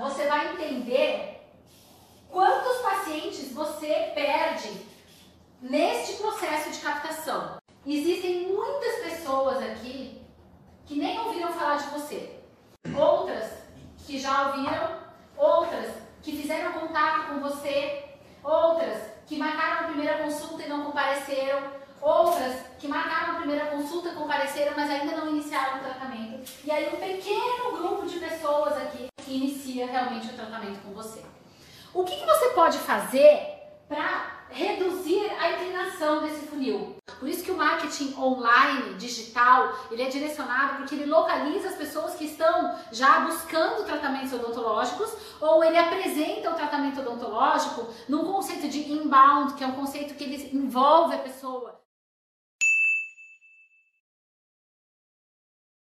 você vai entender quantos pacientes você perde neste processo de captação. Existem muitas pessoas aqui que nem ouviram falar de você, outras que já ouviram, outras que fizeram contato com você, outras que marcaram a primeira consulta e não compareceram, outras que marcaram a primeira consulta, compareceram, mas ainda não iniciaram o tratamento. E aí um pequeno grupo de pessoas aqui que inicia realmente o tratamento com você. O que, que você pode fazer para reduzir a inclinação desse funil? Por isso que o marketing online, digital, ele é direcionado porque ele localiza as pessoas que estão já buscando tratamentos odontológicos ou ele apresenta o tratamento odontológico num conceito de inbound, que é um conceito que ele envolve a pessoa.